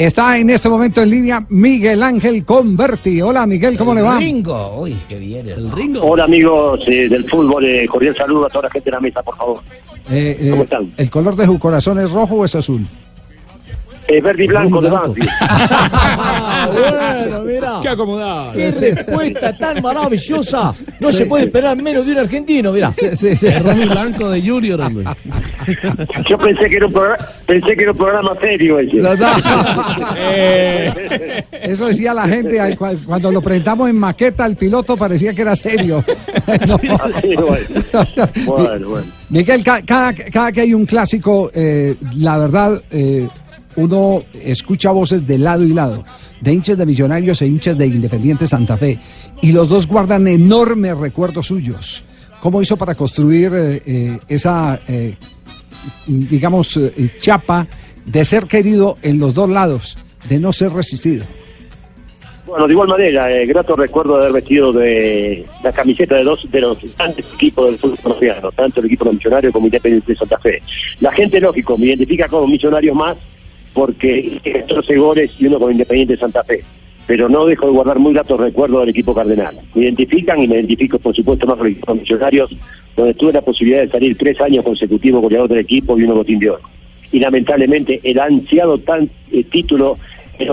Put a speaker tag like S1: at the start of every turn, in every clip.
S1: Está en este momento en línea Miguel Ángel Converti. Hola Miguel, ¿cómo le va?
S2: Ringo, uy, qué bien. El Ringo.
S3: Hola amigos eh, del fútbol, eh, cordial saludo a toda la gente de la mesa, por favor.
S1: Eh, eh,
S3: ¿Cómo están?
S1: ¿El color de su corazón es rojo o es azul?
S3: Eh, verde y blanco, de. Banfield.
S2: Bueno, mira.
S4: Qué acomodado.
S2: Qué respuesta tan maravillosa. No se puede esperar menos de un argentino, mira.
S1: Sí, sí.
S4: Rojo y blanco de Junior, hombre.
S3: Yo pensé que era un programa, pensé que era un programa serio ese.
S1: Dos. Eso decía la gente cuando lo presentamos en maqueta, el piloto parecía que era serio. No.
S3: Bueno. Bueno.
S1: Miguel, ca- cada, cada que hay un clásico, eh, la verdad, eh, uno escucha voces de lado y lado, de hinchas de Millonarios e hinchas de Independiente Santa Fe, y los dos guardan enormes recuerdos suyos. ¿Cómo hizo para construir eh, eh, esa, eh, digamos, chapa de ser querido en los dos lados, de no ser resistido?
S3: Bueno, de igual manera, grato recuerdo de haber vestido de la camiseta de dos de los grandes equipos del fútbol colombiano, tanto el equipo de Millonario como Independiente de Santa Fe. La gente, lógico, me identifica como Millonarios más porque hice 14 goles y uno con Independiente de Santa Fe. Pero no dejo de guardar muy gratos recuerdos del equipo cardenal. Me identifican y me identifico, por supuesto, más con Millonarios, donde tuve la posibilidad de salir tres años consecutivos goleador del equipo y uno botín de oro. Y lamentablemente el ansiado tan eh, título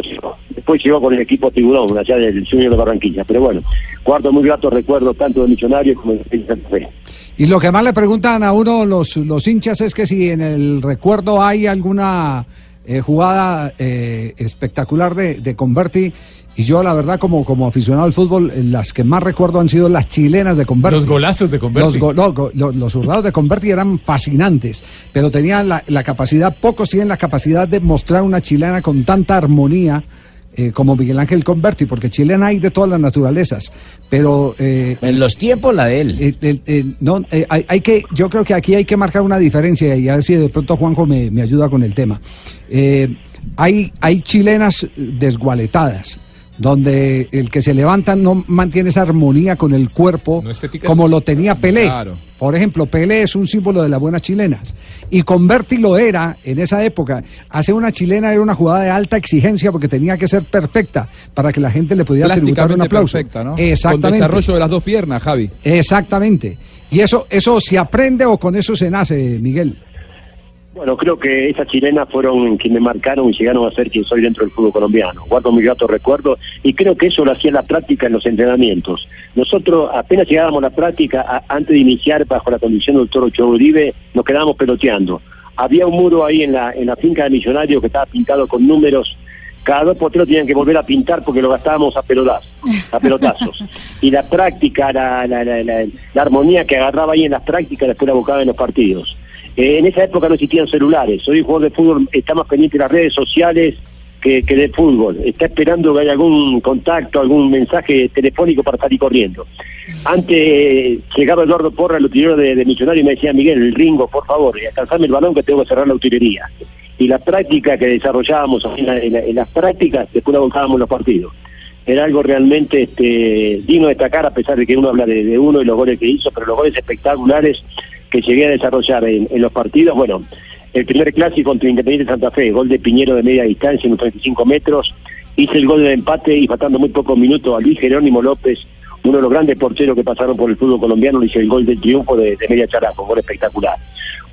S3: llegó. Después llegó con el equipo Tiburón, allá del Junior de Barranquilla. Pero bueno, guardo muy gratos recuerdos tanto de Millonarios como de Santa Fe.
S1: Y lo que más le preguntan a uno los, los hinchas es que si en el recuerdo hay alguna eh, jugada eh, espectacular de, de Converti. Y yo, la verdad, como, como aficionado al fútbol, eh, las que más recuerdo han sido las chilenas de Converti.
S4: Los golazos de Converti.
S1: Los, go- no, go- lo- los zurdados de Converti eran fascinantes, pero tenían la, la capacidad, pocos tienen la capacidad de mostrar una chilena con tanta armonía eh, como Miguel Ángel Converti, porque chilena hay de todas las naturalezas, pero eh,
S2: En los tiempos la de él.
S1: eh, no, hay, hay que, yo creo que aquí hay que marcar una diferencia y a ver si de pronto Juanjo me, me ayuda con el tema. Eh, hay, hay chilenas desgualetadas, donde el que se levanta no mantiene esa armonía con el cuerpo
S4: No
S1: como lo tenía Pelé.
S4: Claro.
S1: Por ejemplo, Pelé es un símbolo de las buenas chilenas. Y Converti lo era en esa época. Hacer una chilena era una jugada de alta exigencia porque tenía que ser perfecta para que la gente le pudiera tributar un aplauso.
S5: perfecta, ¿no?
S1: Exactamente.
S5: Con desarrollo de las dos piernas, Javi.
S1: Exactamente. Y eso, eso se aprende o con eso se nace, Miguel.
S3: Bueno, creo que esas chilenas fueron quienes me marcaron y llegaron a ser quien soy dentro del fútbol colombiano. Guardo muy gratos recuerdos y creo que eso lo hacía en la práctica en los entrenamientos. Nosotros apenas llegábamos a la práctica, a- antes de iniciar bajo la condición del doctor Ochoa Uribe, nos quedábamos peloteando. Había un muro ahí en la, en la finca de Millonarios que estaba pintado con números. Cada dos por tres tenían que volver a pintar porque lo gastábamos a pelotazos. A pelotazos. y la práctica, la, la, la, la- la armonía que agarraba ahí en las prácticas, después la buscaba en los partidos. En esa época no existían celulares. Hoy el jugador de fútbol está más pendiente de las redes sociales que, que del fútbol. Está esperando que haya algún contacto, algún mensaje telefónico para salir corriendo. Antes llegaba Eduardo Porra, el utilero de, de Millonario, y me decía, Miguel, el ringo, por favor, alcanzame el balón que tengo que cerrar la utilería. Y la práctica que desarrollábamos en, la- en la- en las prácticas, después en los partidos. Era algo realmente este, digno de destacar, a pesar de que uno habla de, de uno y los goles que hizo, pero los goles espectaculares que llegué a desarrollar en, en los partidos, bueno, el primer clásico contra Independiente Santa Fe, gol de Piñero de media distancia en unos 35 metros, hice el gol de empate y faltando muy pocos minutos a Luis Jerónimo López, uno de los grandes porteros que pasaron por el fútbol colombiano, le hice el gol del triunfo de, media characo, un gol espectacular.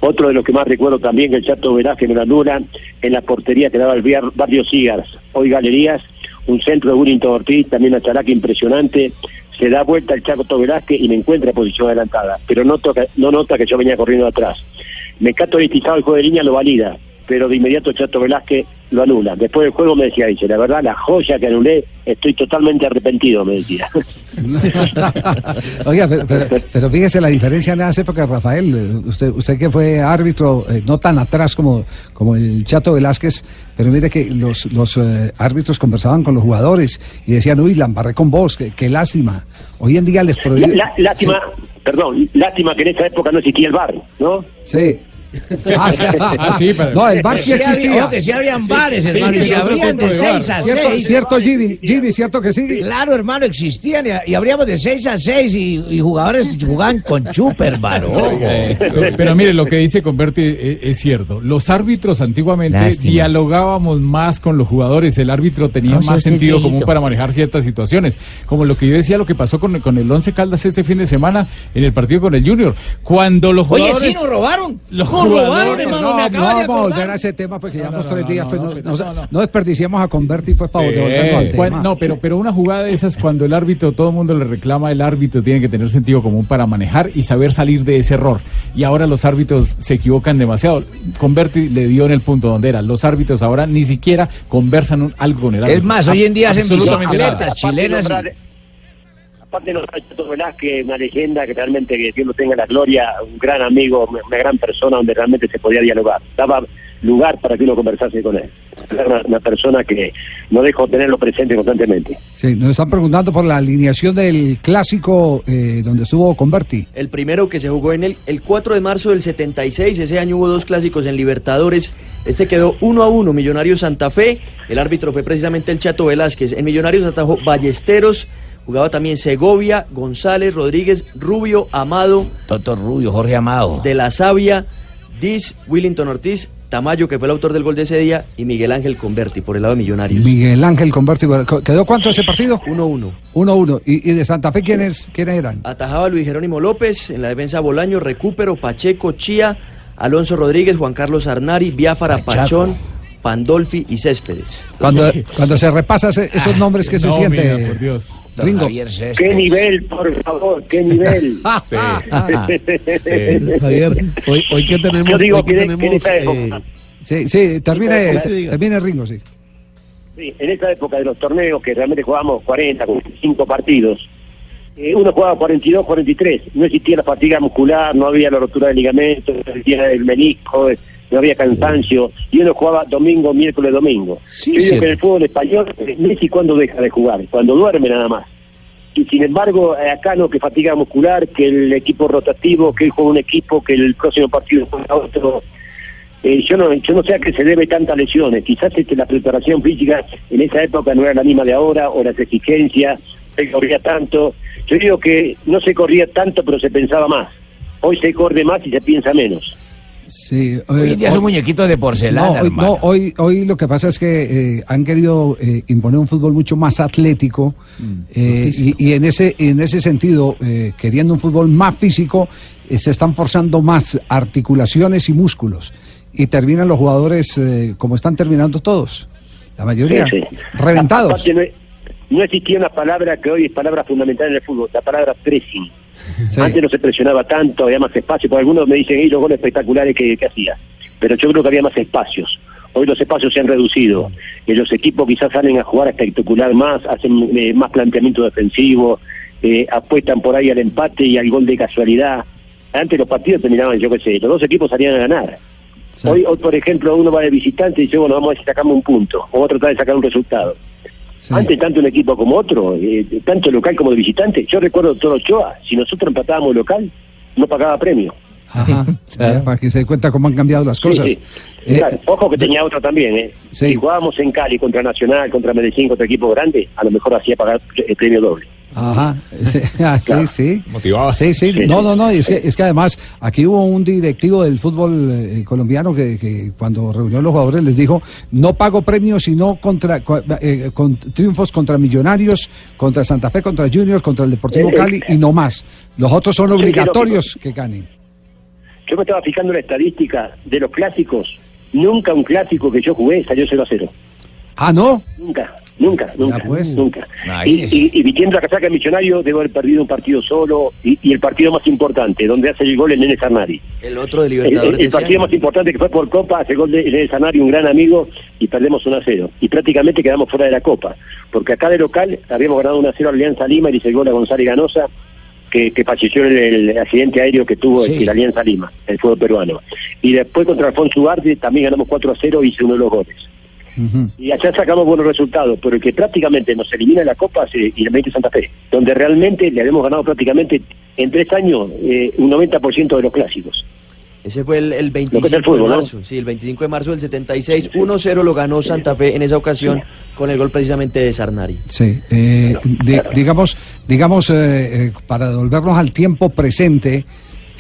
S3: Otro de los que más recuerdo también el Chato Velázquez me la anula en la portería que daba el barrio Cigars, hoy Galerías, un centro de Willington Ortiz, también a Characa impresionante, se da vuelta el Chato Velázquez y me encuentra en posición adelantada, pero no, nota que yo venía corriendo atrás. Me cato el juego de línea lo valida, pero de inmediato Chato Velázquez lo anula. Después del juego me decía, dice, la verdad, la joya que anulé, estoy totalmente arrepentido, me decía.
S1: Oiga, pero, pero- pero fíjese la diferencia en esas épocas, Rafael. Usted, usted que fue árbitro, eh, no tan atrás como, como el Chato Velázquez, pero mire que los, los eh, árbitros conversaban con los jugadores y decían, uy, la embarré con vos, qué, qué lástima. Hoy en día les prohíben.
S3: la- lástima, perdón, lástima que en esa época no existía el bar, ¿no?
S1: Sí. Ah, sí,
S5: Ah, sí, pero-
S1: No, el bar sí
S2: Sí había-
S1: existía.
S2: ojo que sí habían bares, hermano, y se abrían de
S5: de
S2: 6 a
S5: bar.
S1: Cierto,
S2: 6.
S1: cierto, Jimmy, Jimmy, cierto que sí.
S2: Claro, hermano, existían y, y abríamos de 6 a 6 y, y jugadores jugaban con chupa, hermano. ojo.
S5: Pero, mire, lo que dice Converti es, es cierto. Los árbitros antiguamente
S2: Lástima.
S5: dialogábamos más con los jugadores. El árbitro tenía
S2: No,
S5: más sentido común para manejar ciertas situaciones. Como lo que yo decía, lo que pasó con, con el Once Caldas este fin de semana en el partido con el Junior. Cuando los
S2: Oye,
S5: jugadores...
S2: sí, nos robaron.
S5: Los
S2: nos robaron,
S5: jugadores-
S2: hermano,
S1: no,
S2: me
S1: vamos a volver a ese tema porque
S5: No,
S1: llevamos
S5: no,
S1: tres días.
S5: no,
S1: pues,
S5: no,
S1: no,
S5: pero
S1: no,
S5: no, no.
S1: no desperdiciamos a convertir pues para
S5: Sí.
S1: volvernos al tema.
S5: no, pero, pero una jugada de esas cuando el árbitro, todo el mundo le reclama, el árbitro tiene que tener sentido común para manejar y saber salir de ese error. Y ahora los árbitros se equivocan demasiado. Converti le dio en el punto donde era. Los árbitros ahora ni siquiera conversan un- algo con el árbitro.
S2: Es más, hoy en día hacen bicicletas chilenas. y-
S3: Aparte de Chato Velázquez, una leyenda que realmente, que Dios lo tenga en la gloria, un gran amigo, una gran persona donde realmente se podía dialogar. Daba lugar para que uno conversase con él. Era una, una persona que no dejó tenerlo presente constantemente.
S1: Sí, nos están preguntando por la alineación del clásico eh, donde estuvo Converti.
S6: El primero que se jugó en el, el 4 de marzo del 76, ese año hubo dos clásicos en Libertadores. Este quedó 1 a 1, Millonarios Santa Fe. El árbitro fue precisamente el Chato Velázquez. En Millonarios atajó Ballesteros, jugaba también Segovia, González, Rodríguez, Rubio, Amado,
S2: Toto Rubio, Jorge Amado.
S6: De la Sabia, Diz, Willington Ortiz, Tamayo, que fue el autor del gol de ese día, y Miguel Ángel Converti por el lado de Millonarios.
S1: Miguel Ángel Converti. ¿Quedó cuánto ese partido?
S6: 1-1.
S1: 1-1. ¿Y, y de Santa Fe quiénes, quiénes eran?
S6: Atajaba Luis Jerónimo López, en la defensa Bolaño, Recupero, Pacheco, Chía, Alonso Rodríguez, Juan Carlos Arnari, Biafara. Pachón, Pandolfi y Céspedes.
S1: Cuando, cuando se repasa ese- esos nombres que se
S5: No,
S1: siente.
S5: mira, por Dios.
S1: Ringo.
S3: ¡Qué nivel, por favor! ¡Qué nivel!
S1: Ah,
S5: Sí.
S1: ah, ah.
S5: Sí.
S4: Javier, hoy, hoy que tenemos,
S3: Yo digo
S4: hoy que
S3: que, en- que en
S4: tenemos
S3: esa
S4: eh,
S3: época,
S1: Sí, sí, termine,
S3: Sí,
S4: sí, diga.
S1: termine Ringo, sí.
S3: sí, en esa época de los torneos que realmente jugábamos 40, 45 partidos, eh, uno jugaba 42, 43, no existía la fatiga muscular, no había la rotura del ligamento, no existía el menisco, eh, no había cansancio, y uno jugaba domingo, miércoles, domingo.
S2: Sí,
S3: Yo digo que en el fútbol español, eh, Messi cuando deja de jugar, cuando duerme nada más. Y sin embargo, eh, acá no, que fatiga muscular, que el equipo rotativo, que él juega un equipo, que el próximo partido juega otro. Eh, yo no yo no sé a qué se debe tantas lesiones. Quizás este, la preparación física en esa época no era la misma de ahora, o las exigencias, se corría tanto. Yo digo que no se corría tanto, pero se pensaba más. Hoy se corre más y se piensa menos.
S1: Sí,
S2: Hoy en día
S1: hoy-
S2: son muñequitos de porcelana,
S1: no, hoy, no, hoy, hoy lo que pasa es que eh, han querido eh, imponer un fútbol mucho más atlético eh, y, y en ese en ese sentido, eh, queriendo un fútbol más físico, eh, se están forzando más articulaciones y músculos y terminan los jugadores eh, como están terminando todos, la mayoría
S3: Sí, sí.
S1: reventados.
S3: No, existía una palabra que hoy es palabra fundamental en el fútbol, la palabra pressing.
S1: Sí.
S3: Antes no se presionaba tanto, había más espacio, porque algunos me dicen, y los goles espectaculares que, que hacía. Pero yo creo que había más espacios. Hoy los espacios se han reducido. Eh, los equipos quizás salen a jugar espectacular más, hacen eh, más planteamiento defensivo, eh, apuestan por ahí al empate y al gol de casualidad. Antes los partidos terminaban, yo qué sé, los dos equipos salían a ganar.
S1: Sí.
S3: Hoy, hoy, por ejemplo, uno va de visitante y dice, bueno, vamos a ver si sacamos un punto, o otro trata de sacar un resultado.
S1: Sí.
S3: Antes tanto un equipo como otro, eh, tanto local como de visitante. Yo recuerdo todo Ochoa, si nosotros empatábamos local, no pagaba premio.
S1: Ajá, para que se dé cuenta cómo han cambiado las cosas.
S3: Sí, sí.
S1: Eh,
S3: Claro, Ojo que tenía otro también, ¿eh?
S1: Sí.
S3: Si jugábamos en Cali contra Nacional, contra Medellín, contra equipo grande, a lo mejor hacía pagar el premio doble.
S1: Ajá, sí, ah, sí,
S3: Claro.
S1: sí.
S5: Motivaba.
S1: Sí, sí, no, no, no, y es que, es que además aquí hubo un directivo del fútbol eh, colombiano que, que cuando reunió a los jugadores les dijo, no pago premios sino contra, eh, con triunfos contra Millonarios, contra Santa Fe, contra Juniors, contra el Deportivo Cali y no más. Los otros son obligatorios que ganen.
S3: Yo me estaba fijando la estadística de los clásicos. Nunca un clásico que yo jugué salió 0 a 0.
S1: Ah, no.
S3: Nunca, nunca, nunca,
S1: pues.
S3: nunca. Y, y, y vistiendo la casaca de millonario, debo haber perdido un partido solo y, y el partido más importante, donde hace el gol el Nene Sarnari.
S6: El otro de
S3: El,
S6: Libertadores
S3: el- el partido más importante que fue por Copa, hace gol de, de Sanari, un gran amigo, y perdemos 1 a 0. Y prácticamente quedamos fuera de la Copa. Porque acá de local habíamos ganado 1 a 0 a Alianza Lima y hice el gol a González Ganosa, que, que falleció en el, el accidente aéreo que tuvo
S2: Sí.
S3: la Alianza Lima, el fútbol peruano. Y después contra Alfonso Ugarte también ganamos 4 a 0 y hice uno de los goles. Y allá sacamos buenos resultados, pero el que prácticamente nos elimina de la Copa es eh, Independiente Santa Fe, donde realmente le habíamos ganado prácticamente en tres años eh, un 90% de los clásicos.
S6: Ese fue el, el
S3: Lo que es
S6: 25
S3: el fútbol,
S6: de
S3: ¿no?
S6: marzo. Sí, el 25 de marzo del 76. 1-0 lo ganó Santa Fe en esa ocasión con el gol precisamente de Sarnari.
S1: Sí, eh, di- digamos, digamos eh, eh, para devolvernos al tiempo presente,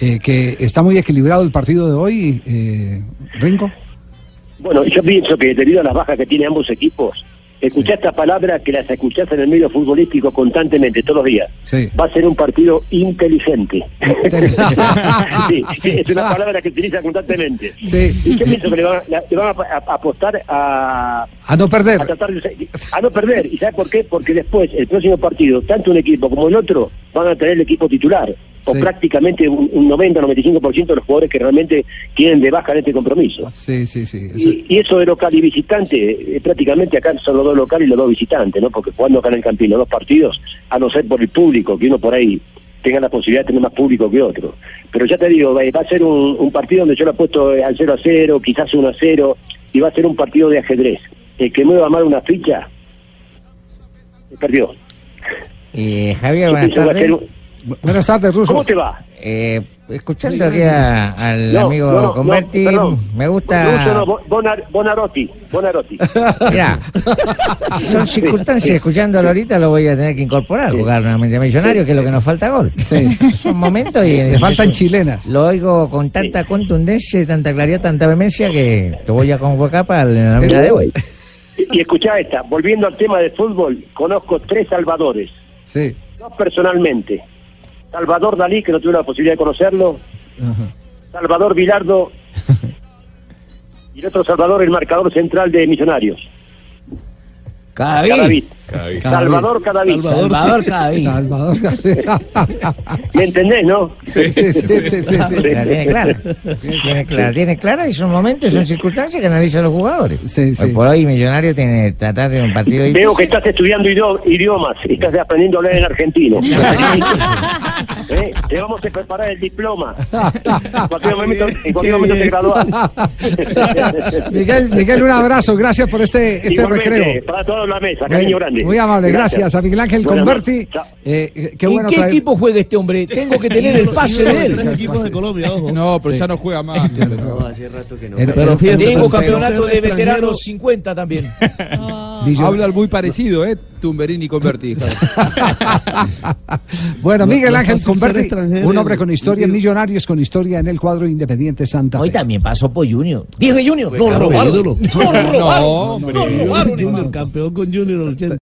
S1: eh, que está muy equilibrado el partido de hoy, eh, Ringo.
S3: Bueno, yo pienso que debido a las bajas que tienen ambos equipos, escuchar esta palabra que las escuchás en el medio futbolístico constantemente, todos los días,
S1: Sí.
S3: va a ser un partido inteligente. sí, sí, es una palabra que utiliza constantemente.
S1: Sí.
S3: Y yo pienso que le van, a- le van a, a- apostar a,
S1: A no perder.
S3: a tratar de, a no perder. ¿Y sabe por qué? Porque después, el próximo partido, tanto un equipo como el otro van a tener el equipo titular. O
S1: Sí.
S3: prácticamente un, un 90-95% de los jugadores que realmente tienen de baja en este compromiso.
S1: Sí, sí, sí. eso-
S3: Y, y eso de local y visitante, eh, prácticamente acá son los dos locales y los dos visitantes, ¿no? Porque jugando acá en el Campín los dos partidos, a no ser por el público, que uno por ahí tenga la posibilidad de tener más público que otro. Pero ya te digo, va va a ser un, un partido donde yo lo he puesto eh, al 0 a 0, quizás 1 a 0, y va a ser un partido de ajedrez. El que mueva mal una ficha, perdió.
S7: Eh, Javier, buenas tardes.
S1: Buenas tardes, Ruso.
S3: ¿Cómo te va?
S7: Eh, escuchando aquí a- al
S3: No,
S7: amigo
S3: no, no,
S7: Converti, me gusta...
S3: Bonar- Bonarotti, Bonarotti.
S7: Mira, son circunstancias, escuchándolo ahorita lo voy a tener que incorporar, jugar nuevamente a Millonario, que es lo que nos falta gol.
S1: Sí.
S7: Son momentos y...
S1: Le faltan chilenas.
S7: Lo oigo con tanta contundencia, y tanta claridad, tanta vehemencia que te voy a convocar para la nómina de hoy.
S3: Y, y escuchá esta, volviendo al tema de fútbol, conozco tres salvadores,
S1: Sí.
S3: dos personalmente. Salvador Dalí, que no tuve la posibilidad de conocerlo, Salvador Vilardo y el otro Salvador, el marcador central de Millonarios.
S2: Cadavid.
S3: Cadavid. Salvador Cadavid.
S2: Salvador Cadavid.
S1: Salvador.
S3: ¿Me entendés, no?
S1: Sí, sí, sí, sí, sí, sí.
S7: La tiene clara. Tiene clara, tiene clara y son momentos y son circunstancias que analizan los jugadores.
S1: Sí, sí.
S7: Hoy por hoy Millonario tiene que tratar de un partido
S3: Veo
S7: difícil.
S3: que estás estudiando idio- idiomas, estás aprendiendo a leer en argentino. ¿Eh? Te vamos a preparar el diploma. En cualquier momento, en cualquier momento te gradúas.
S1: Miguel, Miguel, un abrazo. Gracias por este, este
S3: Igualmente,
S1: recreo.
S3: Para toda la mesa, cariño grande.
S1: Muy amable, gracias, a Miguel Ángel
S3: Buenas
S1: Converti. Eh, eh, qué
S2: ¿En
S1: bueno
S2: qué
S1: traer-
S2: equipo juega este hombre? Tengo que tener el pase de él.
S4: Tres equipos de Colombia, ojo.
S8: No, pero ya no juega más.
S6: No, hace rato que no.
S4: Pero
S2: Tengo campeonato de veteranos 50 también.
S8: Hablan muy parecido, ¿eh? Tumberini con Berti.
S1: bueno,
S4: No-
S1: Miguel Ángel Converti, un hombre con historia Millonarios, con historia en el cuadro Independiente Santa
S2: Hoy también pasó por Junior. Dije Junior. No robaron. No robaron.
S8: No,
S2: robaron,
S4: campeón con Junior 80.